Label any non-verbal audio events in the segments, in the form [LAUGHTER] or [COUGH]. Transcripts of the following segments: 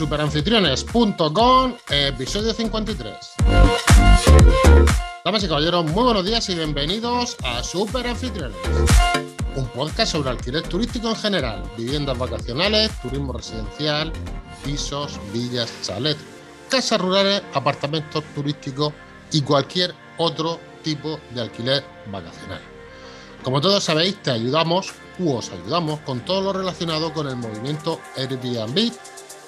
superanfitriones.com, episodio 53. Damas y caballeros, muy buenos días y bienvenidos a Superanfitriones, un podcast sobre alquiler turístico en general, viviendas vacacionales, turismo residencial, pisos, villas, chalet, casas rurales, apartamentos turísticos y cualquier otro tipo de alquiler vacacional. Como todos sabéis, te ayudamos u os ayudamos con todo lo relacionado con el movimiento Airbnb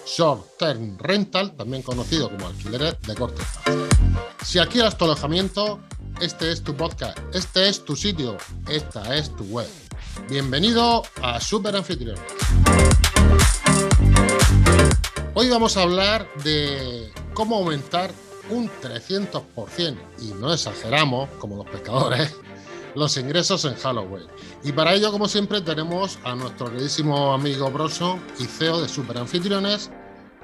Short Term Rental, también conocido como alquileres de corto plazo. Si alquilas tu alojamiento, este es tu podcast, este es tu sitio, esta es tu web. Bienvenido a Super Anfitriones. Hoy vamos a hablar de cómo aumentar un 300%, y no exageramos, como los pescadores, los ingresos en Halloween. Y para ello, como siempre, tenemos a nuestro queridísimo amigo Bronson y CEO de Super Anfitriones.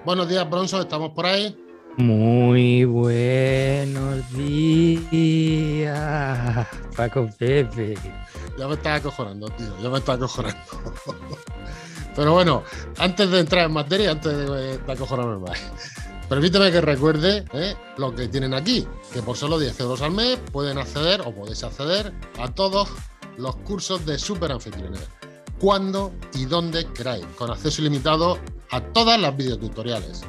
Buenos días, Bronson, ¿estamos por ahí? Muy buenos días, Paco Pepe. Ya me estaba acojonando, tío, ya me estaba acojonando. [LAUGHS] Pero bueno, antes de entrar en materia, antes de, de acojonarme más, permíteme que recuerde ¿eh? lo que tienen aquí, que por solo 10 euros al mes pueden acceder o podéis acceder a todos los cursos de Super Anfitriones, cuando y donde queráis, con acceso ilimitado a todas las videotutoriales.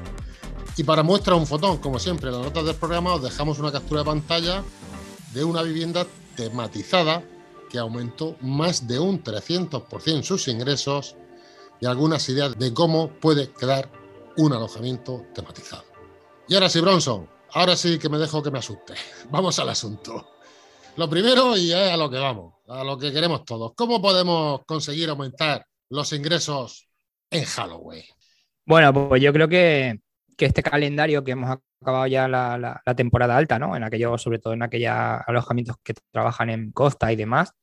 Y para muestra un fotón, como siempre, en las notas del programa os dejamos una captura de pantalla de una vivienda tematizada que aumentó más de un 300% sus ingresos y algunas ideas de cómo puede quedar un alojamiento tematizado. Y ahora sí, Bronson, ahora sí que me dejo que me asuste. [LAUGHS] Vamos al asunto. Lo primero y es a lo que vamos, a lo que queremos todos. ¿Cómo podemos conseguir aumentar los ingresos en Halloween? Bueno, pues yo creo que, que este calendario que hemos acabado ya la, la, temporada alta, ¿no? En aquellos, sobre todo en aquellos alojamientos que trabajan en costa y demás,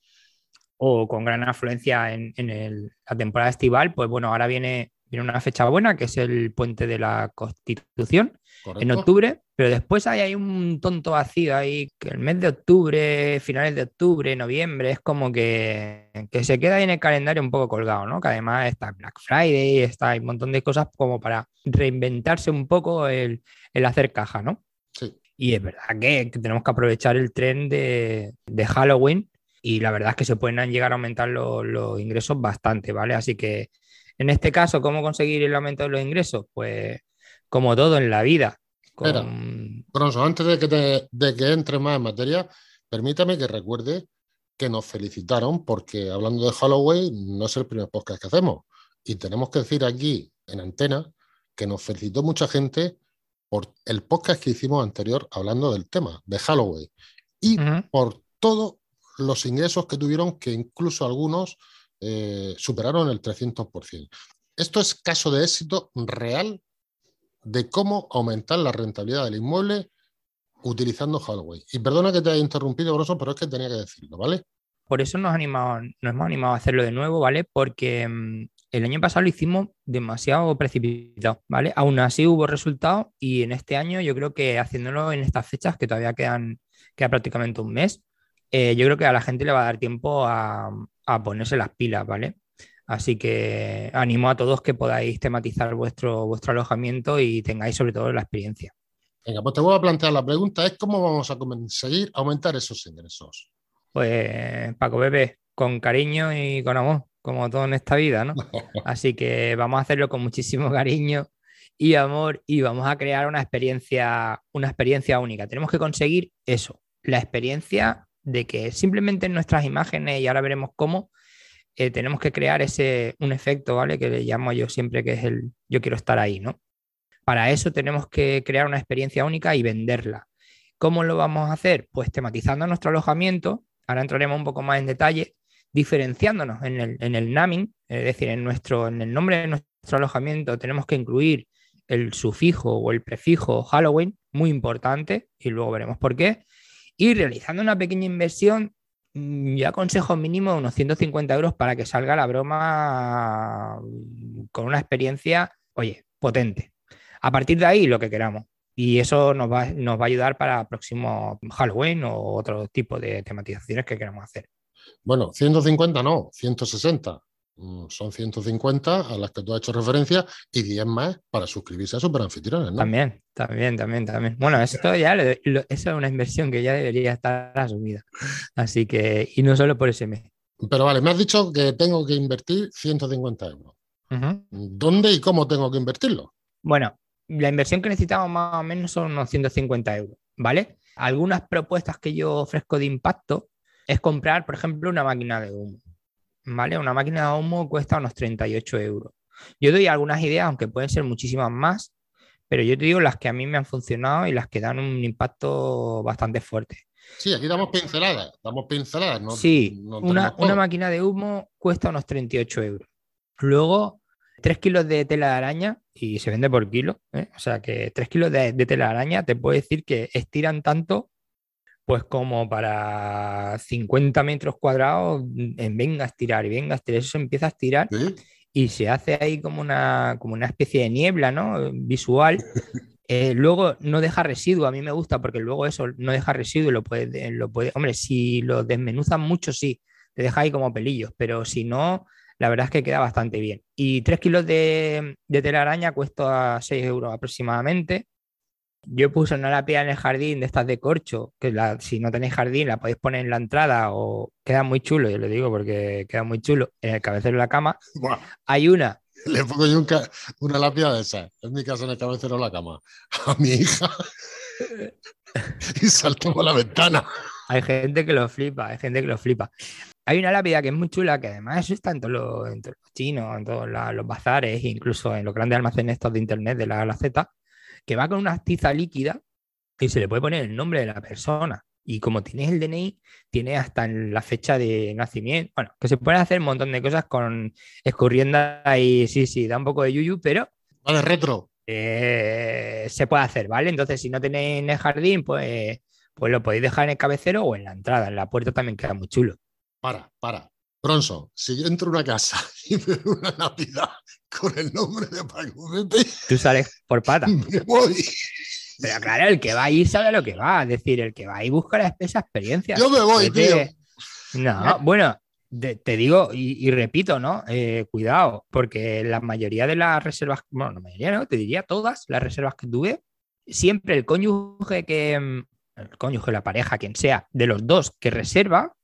o con gran afluencia en, en la temporada estival, pues bueno, ahora viene, viene una fecha buena, que es el puente de la Constitución, Correcto. en octubre, pero después hay, hay, un tonto vacío ahí, que el mes de octubre, finales de octubre, noviembre, es como que, que se queda ahí en el calendario un poco colgado, ¿no? Que además está Black Friday, está hay un montón de cosas como para reinventarse un poco el, el hacer caja, ¿no? Sí. Y es verdad que, que tenemos que aprovechar el tren de, de, Halloween y la verdad es que se pueden llegar a aumentar los, los ingresos bastante, ¿vale? Así que en este caso, ¿cómo conseguir el aumento de los ingresos? Pues como todo en la vida. Con... Bronzo, antes de que, te, de que entre más en materia, permítame que recuerde que nos felicitaron porque hablando de Halloween no es el primer podcast que hacemos. Y tenemos que decir aquí en antena que nos felicitó mucha gente por el podcast que hicimos anterior hablando del tema de Halloween y uh -huh. por todos los ingresos que tuvieron, que incluso algunos eh, superaron el 300%. Esto es caso de éxito real de cómo aumentar la rentabilidad del inmueble utilizando Halloween. Y perdona que te haya interrumpido, Broso, pero es que tenía que decirlo, ¿vale? Por eso nos, animado, nos hemos animado a hacerlo de nuevo, ¿vale? Porque mmm, el año pasado lo hicimos demasiado precipitado, ¿vale? Aún así hubo resultados y en este año yo creo que haciéndolo en estas fechas, que todavía quedan queda prácticamente un mes, eh, yo creo que a la gente le va a dar tiempo a, a ponerse las pilas, ¿vale? Así que animo a todos que podáis tematizar vuestro, vuestro alojamiento y tengáis sobre todo la experiencia. Venga, pues te voy a plantear la pregunta, es cómo vamos a conseguir aumentar esos ingresos. Pues Paco Bebé, con cariño y con amor, como todo en esta vida, ¿no? [LAUGHS] Así que vamos a hacerlo con muchísimo cariño y amor y vamos a crear una experiencia, una experiencia única. Tenemos que conseguir eso, la experiencia de que simplemente en nuestras imágenes, y ahora veremos cómo, eh, tenemos que crear ese, un efecto, ¿vale? Que le llamo yo siempre que es el yo quiero estar ahí, ¿no? Para eso tenemos que crear una experiencia única y venderla. ¿Cómo lo vamos a hacer? Pues tematizando nuestro alojamiento, ahora entraremos un poco más en detalle, diferenciándonos en el, en el naming, es decir, en, nuestro, en el nombre de nuestro alojamiento tenemos que incluir el sufijo o el prefijo Halloween, muy importante, y luego veremos por qué, y realizando una pequeña inversión Mm, yo aconsejo mínimo unos 150 euros para que salga la broma con una experiencia, oye, potente. A partir de ahí, lo que queramos. Y eso nos va, nos va a ayudar para próximo Halloween o otro tipo de tematizaciones que queramos hacer. Bueno, 150 no, 160. Mm, son 150 a las que tú has hecho referencia y 10 más para suscribirse a Superanfitriones, ¿no? También, también, también, también. Bueno, [LAUGHS] esto ya eso es una inversión que ya debería estar asumida. Así que, y no solo por ese mes. Pero vale, me has dicho que tengo que invertir 150 euros. ¿Dónde y cómo tengo que invertirlo? Bueno, la inversión que necesitamos más o menos son unos 150 euros, ¿vale? Algunas propuestas que yo ofrezco de impacto es comprar, por ejemplo, una máquina de humo, ¿vale? Una máquina de humo cuesta unos 38 euros. Yo doy algunas ideas, aunque pueden ser muchísimas más, pero yo te digo las que a mí me han funcionado y las que dan un impacto bastante fuerte. Sí, aquí damos pinceladas, damos pinceladas. No, sí, una, una máquina de humo cuesta unos 38 euros. Luego, 3 kilos de tela de araña y se vende por kilo. ¿eh? O sea que 3 kilos de, tela de araña te puedo decir que estiran tanto, pues como para 50 metros cuadrados, en venga a estirar y venga a estirar. Eso se empieza a estirar y se hace ahí como una, como una especie de niebla ¿no? visual. [LAUGHS] Eh, luego no deja residuo, a mí me gusta porque luego eso no deja residuo lo puede, lo puede, hombre, si lo desmenuzan mucho, sí, te deja ahí como pelillos, pero si no, la verdad es que queda bastante bien. Y 3 kilos de, de telaraña cuesta 6 euros aproximadamente. Yo puse una lápida en el jardín de estas de corcho, que si no tenéis jardín la podéis poner en la entrada o queda muy chulo, yo lo digo porque queda muy chulo, en el cabecero de la cama. Hay una. Le pongo yo una lápida de esa, en mi casa en el cabecero de la cama, a mi hija y salto por la ventana. Hay gente que lo flipa, hay gente que lo flipa. Hay una lápida que es muy chula, que además eso está en todos los, chinos, en todos los bazares, incluso en los grandes almacenes estos de internet de la Z, que va con una tiza líquida y se le puede poner el nombre de la persona. Y como tienes el DNI, tiene hasta la fecha de nacimiento. Bueno, que se pueden hacer un montón de cosas con escurriendo ahí, sí, sí, da un poco de yuyu, pero. Vale, retro. Eh, se puede hacer, ¿vale? Entonces, si no tenéis en el jardín, pues, pues lo podéis dejar en el cabecero o en la entrada. En la puerta también queda muy chulo para, para. Bronson, si yo entro a una casa [LAUGHS] y veo una lápida con el nombre de Paco Pepe, tú sales por pata. [LAUGHS] Me voy. Pero claro, el que va ahí sabe lo que va. Es decir, el que va ahí busca esa experiencia. Yo me voy, tío. No, bueno, te digo y, repito, ¿no? Eh, cuidado, porque la mayoría de las reservas, bueno, la mayoría no, te diría todas las reservas que tuve, siempre el cónyuge que, mm, el cónyuge, la pareja, quien sea, de los dos que reserva,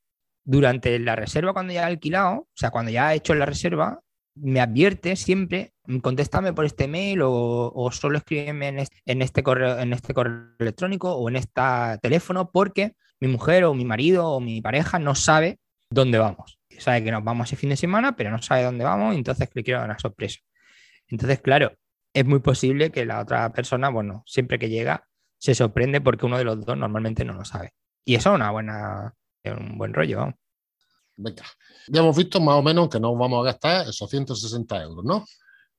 durante la reserva, cuando ya he alquilado, o sea, cuando ya he hecho la reserva, me advierte siempre, contéstame por este mail o, solo escríbeme en este, correo, en este correo electrónico o en este teléfono, porque mi mujer o mi marido o mi pareja no sabe dónde vamos. Sabe que nos vamos ese fin de semana, pero no sabe dónde vamos, entonces le quiero dar una sorpresa. Entonces, claro, es muy posible que la otra persona, bueno, siempre que llega, se sorprende porque uno de los dos normalmente no lo sabe. Y eso es una buena, un buen rollo. Venga, ya hemos visto más o menos que no vamos a gastar esos 160 euros, ¿no?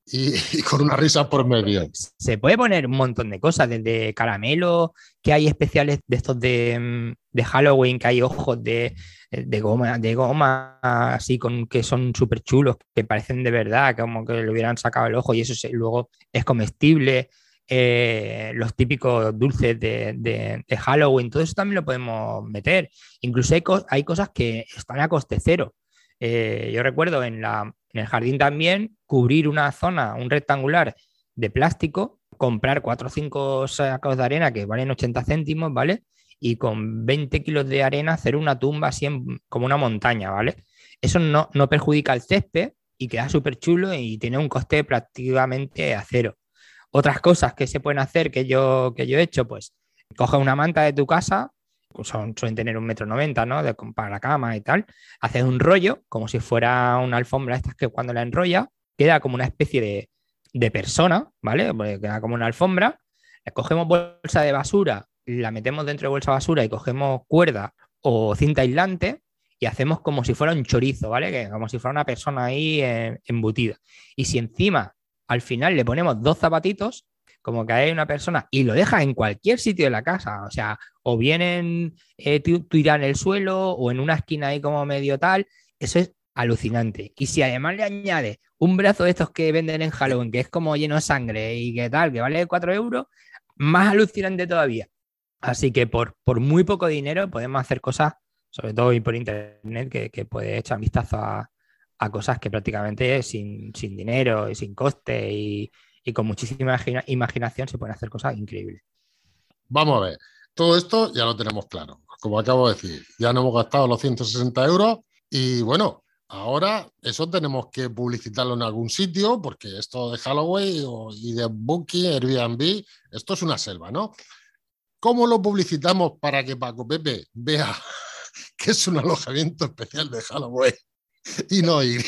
Y, con una risa por medio. Se puede poner un montón de cosas, desde caramelo, que hay especiales de estos de, mm, de Halloween, que hay ojos de, de, goma, de goma así con que son súper chulos, que parecen de verdad, como que le hubieran sacado el ojo y eso luego es comestible. Eh, los típicos dulces de, Halloween, todo eso también lo podemos meter. Incluso hay, cosas que están a coste cero. Eh, yo recuerdo en, la, en el jardín también cubrir una zona, un rectangular de plástico, comprar 4 o 5 sacos de arena que valen 80 céntimos, ¿vale? Y con 20 kilos de arena hacer una tumba así como una montaña, ¿vale? Eso no, no perjudica el césped y queda súper chulo y tiene un coste prácticamente a cero. Otras cosas que se pueden hacer que yo, que yo he hecho, pues coge una manta de tu casa, pues son, suelen tener un metro noventa, ¿no? De, para la cama y tal. Haces un rollo, como si fuera una alfombra, estas que cuando la enrolla, queda como una especie de, persona, ¿vale? Pues queda como una alfombra. Cogemos bolsa de basura, la metemos dentro de bolsa de basura y cogemos cuerda o cinta aislante y hacemos como si fuera un chorizo, ¿vale? Que como si fuera una persona ahí eh, embutida. Y si encima al final le ponemos dos zapatitos, como que hay una persona y lo deja en cualquier sitio de la casa, o sea, o vienen eh, en el suelo o en una esquina ahí como medio tal, eso es alucinante. Y si además le añade un brazo de estos que venden en Halloween, que es como lleno de sangre y que tal, que vale 4 euros, más alucinante todavía. Así que por, por muy poco dinero podemos hacer cosas, sobre todo por internet, que, que puede echar vistazo a, a cosas que prácticamente sin, dinero y sin coste y, con muchísima imaginación se pueden hacer cosas increíbles. Vamos a ver, todo esto ya lo tenemos claro. Como acabo de decir, ya no hemos gastado los 160 euros y bueno, ahora eso tenemos que publicitarlo en algún sitio porque esto de Halloween y de Booking, Airbnb, esto es una selva, ¿no? ¿Cómo lo publicitamos para que Paco Pepe vea [LAUGHS] que es un alojamiento especial de Halloween [LAUGHS] y no ir?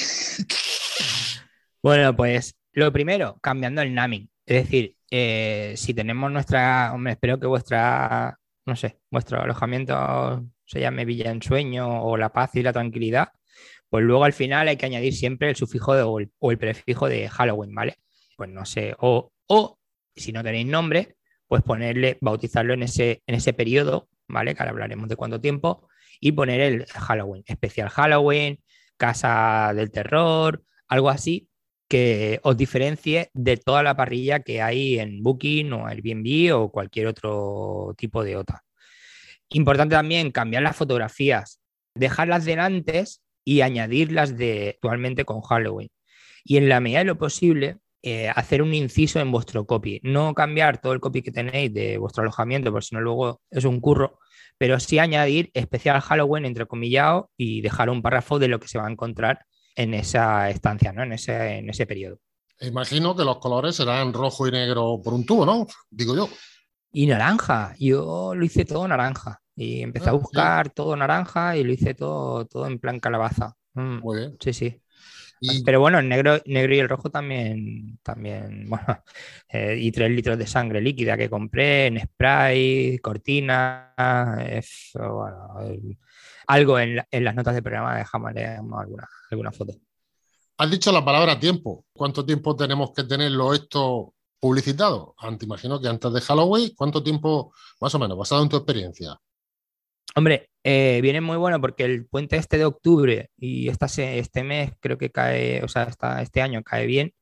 Bueno, pues lo primero, cambiando el naming. Es decir, eh, si tenemos nuestra, hombre, espero que vuestra, no sé, vuestro alojamiento se llame Villa en Sueño o La Paz y la Tranquilidad, pues luego al final hay que añadir siempre el sufijo o, el, prefijo de Halloween, ¿vale? Pues no sé, o, o si no tenéis nombre, pues ponerle, bautizarlo en ese, en ese periodo, ¿vale? Que ahora hablaremos de cuánto tiempo, y poner el Halloween, especial Halloween, casa del terror, algo así que os diferencie de toda la parrilla que hay en Booking o Airbnb o cualquier otro tipo de OTA. Importante también cambiar las fotografías, dejarlas de antes y añadirlas de actualmente con Halloween. Y en la medida de lo posible, eh, hacer un inciso en vuestro copy. No cambiar todo el copy que tenéis de vuestro alojamiento, porque si no luego es un curro, pero sí añadir especial Halloween entre comillado y dejar un párrafo de lo que se va a encontrar en esa estancia, ¿no? en, ese, en ese periodo. Imagino que los colores serán rojo y negro por un tubo, ¿no? Digo yo. Y naranja. Yo lo hice todo naranja. Y empecé a ah, buscar todo naranja y lo hice todo, todo en plan calabaza. Mm, Muy bien. Sí, sí. Pero bueno, el negro, negro y el rojo también, también [LAUGHS] bueno, eh, y tres litros de sangre líquida que compré en spray, cortina, algo en, las notas del programa dejamos alguna, alguna foto. Has dicho la palabra tiempo. ¿Cuánto tiempo tenemos que tenerlo esto publicitado? Antes, imagino que antes de Halloween, ¿cuánto tiempo, más o menos, basado en tu experiencia? Hombre, eh, viene muy bueno porque el puente este de octubre y esta, este mes creo que cae, o sea, este año cae bien.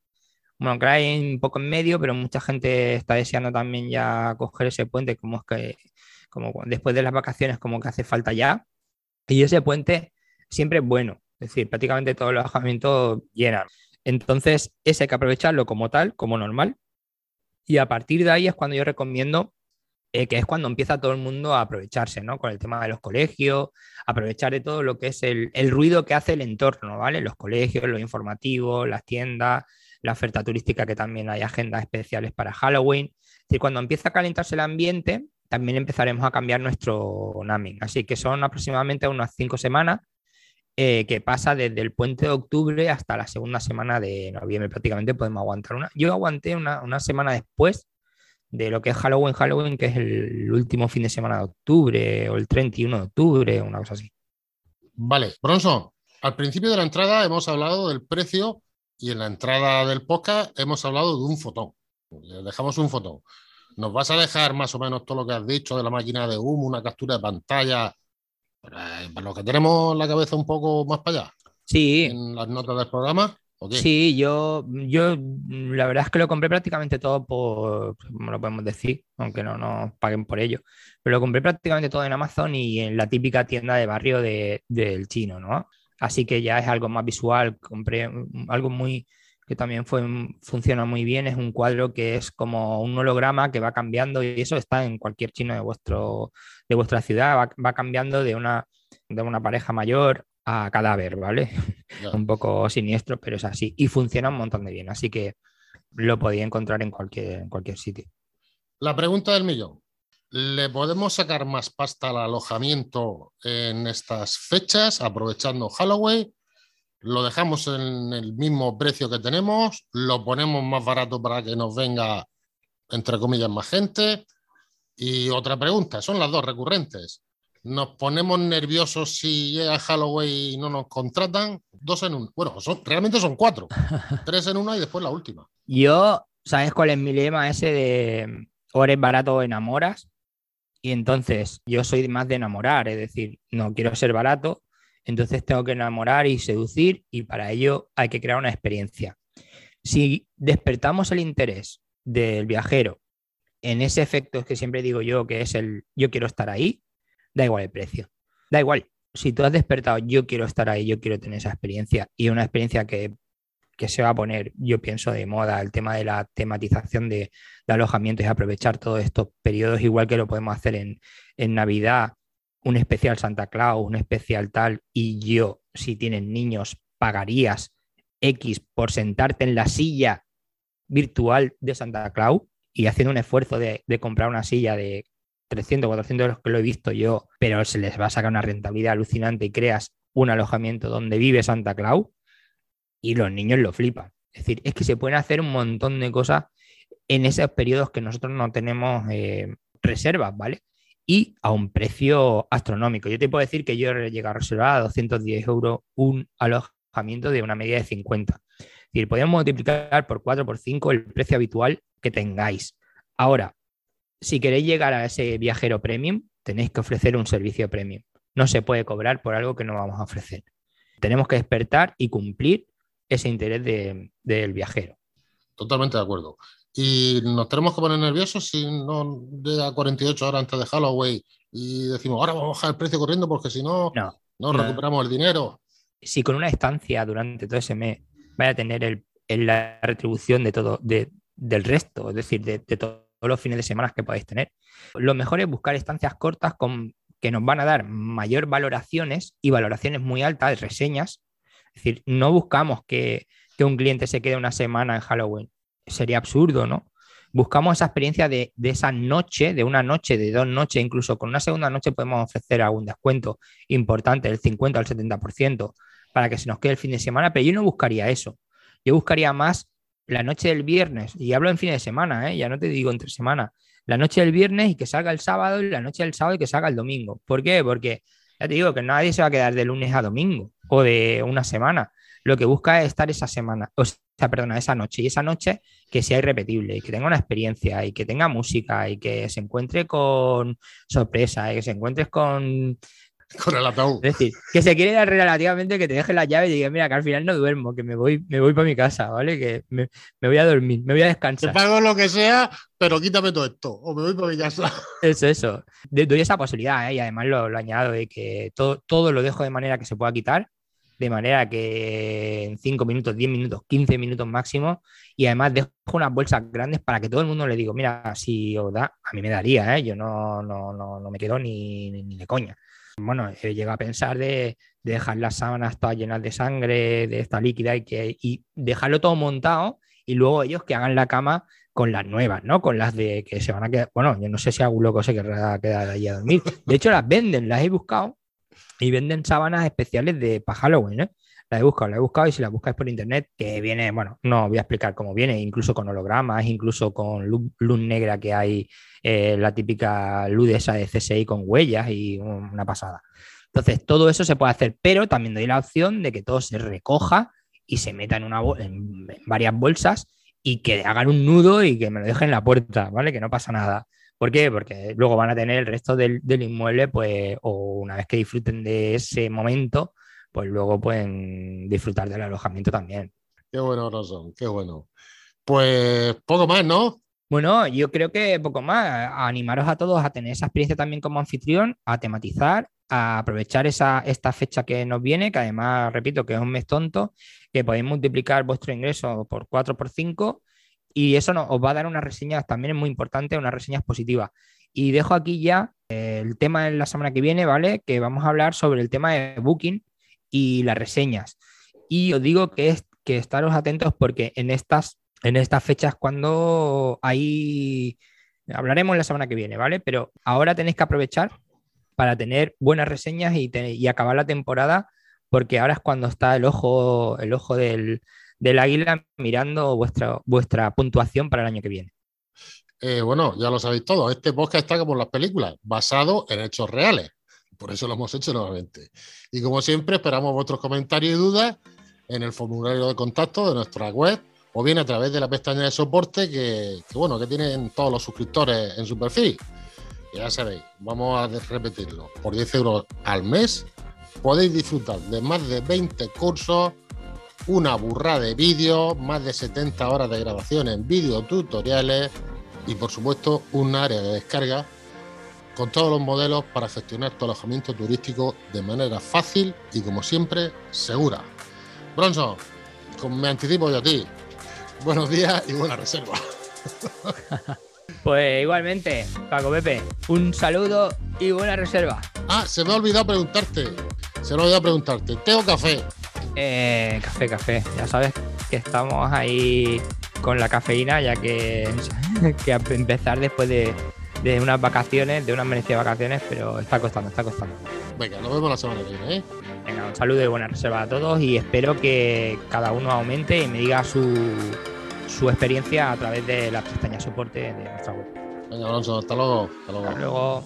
Bueno, cae un poco en medio, pero mucha gente está deseando también ya coger ese puente, como es que, como después de las vacaciones, como que hace falta ya. Y ese puente siempre es bueno, es decir, prácticamente todos los alojamientos llenan. Entonces, ese hay que aprovecharlo como tal, como normal. Y a partir de ahí es cuando yo recomiendo eh, que es cuando empieza todo el mundo a aprovecharse, ¿no? Con el tema de los colegios, aprovechar de todo lo que es el, ruido que hace el entorno, ¿vale? Los colegios, los informativos, las tiendas, la oferta turística, que también hay agendas especiales para Halloween. Es decir, cuando empieza a calentarse el ambiente, también empezaremos a cambiar nuestro naming. Así que son aproximadamente unas cinco semanas eh, que pasa desde el puente de octubre hasta la segunda semana de noviembre. Prácticamente podemos aguantar una. Yo aguanté una semana después de lo que es Halloween, Halloween, que es el último fin de semana de octubre o el 31 de octubre, una cosa así. Vale, Bronson, al principio de la entrada hemos hablado del precio y en la entrada del podcast hemos hablado de un fotón. Dejamos un fotón. ¿Nos vas a dejar más o menos todo lo que has dicho de la máquina de humo, una captura de pantalla, para, para lo que tenemos la cabeza un poco más para allá? Sí. En las notas del programa. Sí, yo, yo la verdad es que lo compré prácticamente todo por, como lo podemos decir, aunque no nos paguen por ello, pero lo compré prácticamente todo en Amazon y en la típica tienda de barrio del chino, ¿no? Así que ya es algo más visual, compré algo muy que también fue, funciona muy bien, es un cuadro que es como un holograma que va cambiando y eso está en cualquier chino de, vuestro, de vuestra ciudad, va, va cambiando de una, de una pareja mayor a cadáver, ¿vale? un poco siniestro, pero es así. Y funciona un montón de bien, así que lo podía encontrar en cualquier, en cualquier sitio. La pregunta del millón. ¿Le podemos sacar más pasta al alojamiento en estas fechas, aprovechando Halloween? ¿Lo dejamos en el mismo precio que tenemos? ¿Lo ponemos más barato para que nos venga, entre comillas, más gente? Y otra pregunta, son las dos recurrentes nos ponemos nerviosos si llega Halloween y no nos contratan. Dos en uno. Bueno, realmente son cuatro. [LAUGHS] Tres en una y después la última. Yo, ¿sabes cuál es mi lema ese de o eres barato o enamoras? Y entonces yo soy más de enamorar, es decir, no quiero ser barato, entonces tengo que enamorar y seducir y para ello hay que crear una experiencia. Si despertamos el interés del viajero en ese efecto que siempre digo yo, que es el yo quiero estar ahí, da igual el precio. Da igual. si tú has despertado, yo quiero estar ahí, yo quiero tener esa experiencia y una experiencia que, se va a poner, yo pienso, de moda, el tema de la tematización de, de alojamientos y aprovechar todos estos periodos, igual que lo podemos hacer en, en Navidad, un especial Santa Claus, un especial tal, y yo, si tienen niños, pagarías X por sentarte en la silla virtual de Santa Claus y haciendo un esfuerzo de comprar una silla de 300, 400 euros que lo he visto yo, pero se les va a sacar una rentabilidad alucinante y creas un alojamiento donde vive Santa Claus y los niños lo flipan. Es decir, es que se pueden hacer un montón de cosas en esos periodos que nosotros no tenemos eh, reservas, ¿vale? Y a un precio astronómico. Yo te puedo decir que yo he llegado a reservar a 210 euros un alojamiento de una media de 50. Es decir, podemos multiplicar por 4, por 5 el precio habitual que tengáis. Ahora, si queréis llegar a ese viajero premium, tenéis que ofrecer un servicio premium. No se puede cobrar por algo que no vamos a ofrecer. Tenemos que despertar y cumplir ese interés del viajero. Totalmente de acuerdo. Y nos tenemos que poner nerviosos si no llega 48 horas antes de Halloween y decimos, ahora vamos a bajar el precio corriendo porque si no, no, recuperamos el dinero. Si con una estancia durante todo ese mes vaya a tener la retribución de todo, del resto, es decir, de, de todo los fines de semana que podáis tener. Lo mejor es buscar estancias cortas con, que nos van a dar mayor valoraciones y valoraciones muy altas, reseñas. Es decir, no buscamos que, un cliente se quede una semana en Halloween. Sería absurdo, ¿no? Buscamos esa experiencia de, esa noche, de una noche, de dos noches, incluso con una segunda noche podemos ofrecer algún descuento importante, del 50 al 70%, para que se nos quede el fin de semana, pero yo no buscaría eso. Yo buscaría más la noche del viernes, y hablo en fin de semana, ¿eh? ya no te digo entre semana, la noche del viernes y que salga el sábado y la noche del sábado y que salga el domingo. ¿Por qué? Porque ya te digo que nadie se va a quedar de lunes a domingo o de una semana. Lo que busca es estar esa semana, o sea, perdona, esa noche y esa noche que sea irrepetible y que tenga una experiencia y que tenga música y que se encuentre con sorpresa y que se encuentre con [LAUGHS] Con el ataúd. Es decir, que se quiere dar relativamente que te deje la llave y diga, mira, que al final no duermo, que me voy, me voy para mi casa, ¿vale? Que me, voy a dormir, me voy a descansar. Te pago lo que sea, pero quítame todo esto, o me voy para mi casa. [LAUGHS] Eso, eso. Doy esa posibilidad, ¿eh? y además lo, lo añado de que todo, todo lo dejo de manera que se pueda quitar, de manera que en 5 minutos, 10 minutos, 15 minutos máximo, y además dejo unas bolsas grandes para que todo el mundo le diga, mira, si os da, a mí me daría, ¿eh? yo no, no, no, no me quedo ni, ni de coña. Bueno, he llegado a pensar de, dejar las sábanas todas llenas de sangre, de esta líquida y, que, y dejarlo todo montado y luego ellos que hagan la cama con las nuevas, ¿no? Con las de que se van a quedar. Bueno, yo no sé si algún loco se querrá quedar allí a dormir. De hecho, las venden, las he buscado y venden sábanas especiales de para Halloween, ¿eh? La he buscado, la he buscado y si la buscáis por internet, que viene, bueno, no voy a explicar cómo viene, incluso con hologramas, incluso con luz, negra que hay, eh, la típica luz esa de CSI con huellas y una pasada. Entonces, todo eso se puede hacer, pero también doy la opción de que todo se recoja y se meta en, una en, varias bolsas y que hagan un nudo y que me lo dejen en la puerta, ¿vale? Que no pasa nada. ¿Por qué? Porque luego van a tener el resto del, del inmueble, pues, o una vez que disfruten de ese momento, pues luego pueden disfrutar del alojamiento también. Qué bueno, Rosón, qué bueno. Pues poco más, ¿no? Bueno, yo creo que poco más. animaros a todos a tener esa experiencia también como anfitrión, a tematizar, a aprovechar esa, esta fecha que nos viene, que además, repito, que es un mes tonto, que podéis multiplicar vuestro ingreso por 4 por 5 y eso nos, os va a dar unas reseñas, también es muy importante, unas reseñas positivas. Y dejo aquí ya el tema en la semana que viene, ¿vale? Que vamos a hablar sobre el tema de Booking, y las reseñas. Y os digo que, es, que estaros atentos porque en estas, en estas fechas cuando hay... Hablaremos la semana que viene, ¿vale? Pero ahora tenéis que aprovechar para tener buenas reseñas y, y acabar la temporada porque ahora es cuando está el ojo, el ojo del, del águila mirando vuestra, vuestra puntuación para el año que viene. Eh, bueno, ya lo sabéis todo. Este podcast está como las películas, basado en hechos reales. Por eso lo hemos hecho nuevamente. Y como siempre, esperamos vuestros comentarios y dudas en el formulario de contacto de nuestra web o bien a través de la pestaña de soporte que, bueno, que tienen todos los suscriptores en su perfil. Ya sabéis, vamos a repetirlo. Por 10 euros al mes podéis disfrutar de más de 20 cursos, una burra de vídeos, más de 70 horas de grabación en vídeo tutoriales y por supuesto un área de descarga con todos los modelos para gestionar tu alojamiento turístico de manera fácil y, como siempre, segura. Bronson, me anticipo yo a ti. Buenos días y buena reserva. [LAUGHS] Pues igualmente, Paco Pepe, un saludo y buena reserva. Ah, se me ha olvidado preguntarte. Se me ha olvidado preguntarte. ¿Tengo café? Eh, café, café. Ya sabes que estamos ahí con la cafeína, ya que, [LAUGHS] que empezar después de, de unas vacaciones, de unas merecidas vacaciones, pero está costando, está costando. Venga, nos vemos la semana que viene, ¿eh? Venga, un saludo y buena reserva a todos y espero que cada uno aumente y me diga su, su experiencia a través de la pestaña soporte de nuestra web. Venga, Alonso, hasta luego. Hasta luego. Hasta luego.